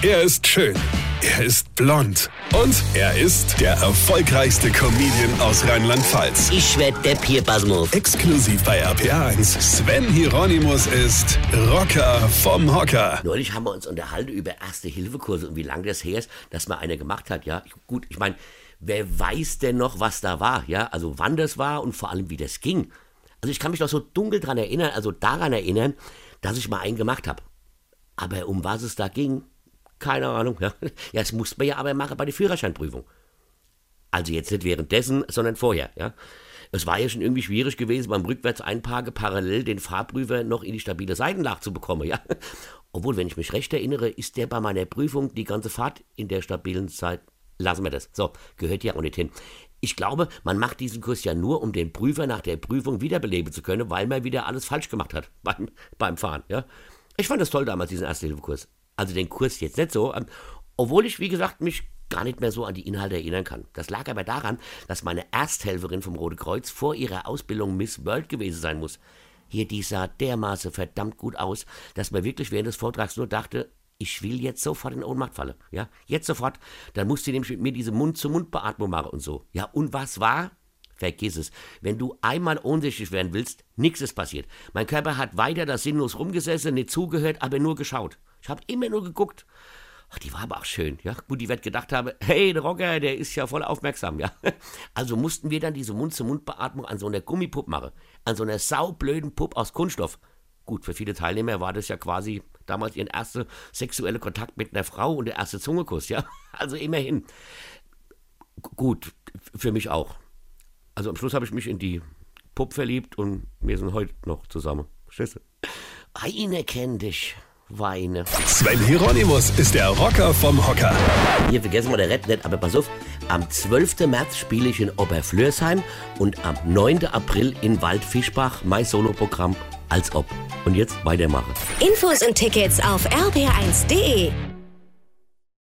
Er ist schön. Er ist blond. Und er ist der erfolgreichste Comedian aus Rheinland-Pfalz. Ich werd der Pierpasmus. Exklusiv bei RPA1. Sven Hieronymus ist Rocker vom Hocker. Neulich haben wir uns unterhalten über Erste-Hilfe-Kurse und wie lange das her ist, dass man eine gemacht hat, ja. Gut, ich meine, wer weiß denn noch, was da war, ja? Also wann das war und vor allem, wie das ging. Also ich kann mich noch so dunkel dran erinnern, also daran erinnern, dass ich mal einen gemacht habe. Aber um was es da ging, keine Ahnung. Ja, das musste man ja aber machen bei der Führerscheinprüfung. Also jetzt nicht währenddessen, sondern vorher. Ja. Es war ja schon irgendwie schwierig gewesen, beim Rückwärts-Einparken parallel den Fahrprüfer noch in die stabile Seitenlage zu bekommen. Ja. Obwohl, wenn ich mich recht erinnere, ist der bei meiner Prüfung die ganze Fahrt in der stabilen Zeit. Lassen wir das. So, gehört ja auch nicht hin. Ich glaube, man macht diesen Kurs ja nur, um den Prüfer nach der Prüfung wiederbeleben zu können, weil man wieder alles falsch gemacht hat beim, beim Fahren. Ja. Ich fand das toll damals, diesen Erste-Hilfe-Kurs. Also den Kurs jetzt nicht so, ähm, obwohl ich, wie gesagt, mich gar nicht mehr so an die Inhalte erinnern kann. Das lag aber daran, dass meine Ersthelferin vom Rote Kreuz vor ihrer Ausbildung Miss World gewesen sein muss. Hier, die sah dermaßen verdammt gut aus, dass man wirklich während des Vortrags nur dachte, ich will jetzt sofort in Ohnmacht fallen. Ja, jetzt sofort. Dann musste sie nämlich mit mir diese Mund-zu-Mund-Beatmung machen und so. Ja, und was war? Vergiss es. Wenn du einmal ohnsichtig werden willst, nichts ist passiert. Mein Körper hat weiter das sinnlos rumgesessen, nicht zugehört, aber nur geschaut. Ich habe immer nur geguckt. Ach, die war aber auch schön, ja. Gut, die wird gedacht habe, hey, der Rocker, der ist ja voll aufmerksam, ja. Also mussten wir dann diese Mund-zu-Mund-Beatmung an so einer Gummipuppe machen. An so einer saublöden Puppe aus Kunststoff. Gut, für viele Teilnehmer war das ja quasi damals ihr erster sexueller Kontakt mit einer Frau und der erste Zungekuss, ja. Also immerhin. Gut, für mich auch. Also am Schluss habe ich mich in die Puppe verliebt und wir sind heute noch zusammen. Verstehst du? Eine kennt dich. Weine. Sven Hieronymus ist der Rocker vom Hocker. Hier vergessen wir der Rap nicht, aber pass auf. Am 12. März spiele ich in Oberflörsheim und am 9. April in Waldfischbach mein Soloprogramm als ob. Und jetzt weitermachen. Infos und Tickets auf rb1.de.